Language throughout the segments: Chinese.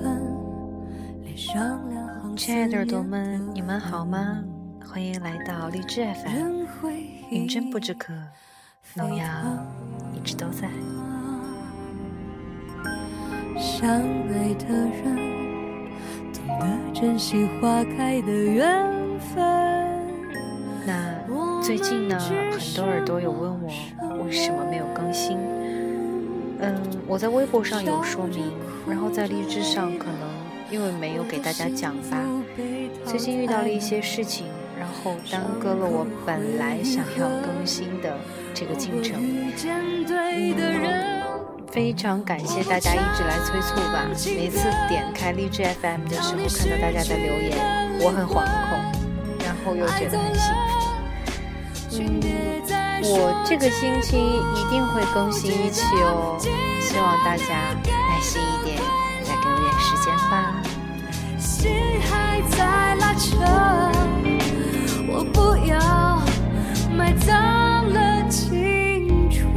分，脸上。亲爱的耳朵们，你们好吗？欢迎来到荔 FM，不知，龙一直都在。相爱的人，懂得珍惜花开的缘分。那最近呢，很多耳朵有问我为什么没有更新。嗯，我在微博上有说明，然后在荔枝上可能因为没有给大家讲吧。最近遇到了一些事情，然后耽搁了我本来想要更新的这个进程。嗯，非常感谢大家一直来催促吧。每次点开荔枝 FM 的时候，看到大家的留言，我很惶恐，然后又觉得很幸福。这个星期一定会更新一期哦，希望大家耐心一点，再给我点时间吧。心还在拉扯，我不要埋葬了青春。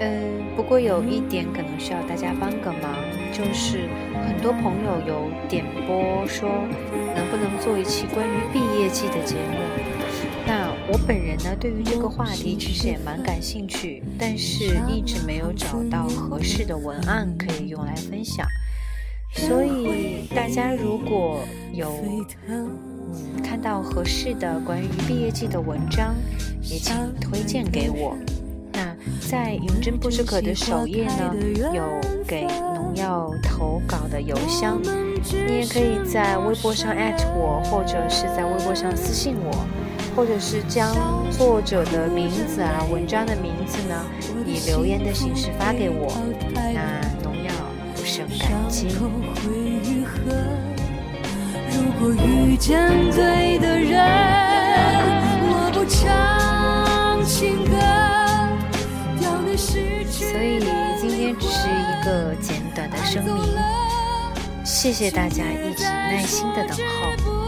嗯，不过有一点可能需要大家帮个忙，就是很多朋友有点播说，能不能做一期关于毕业季的节目？那我本人呢，对于这个话题其实也蛮感兴趣，但是一直没有找到合适的文案可以用来分享。所以大家如果有嗯看到合适的关于毕业季的文章，也请推荐给我。在云真不知可的首页呢，有给农药投稿的邮箱，你也可以在微博上艾特我，或者是在微博上私信我。或者是将作者的名字啊、文章的名字呢，以留言的形式发给我，那农药不胜感激。只是一个简短的声明，谢谢大家一直耐心的等候。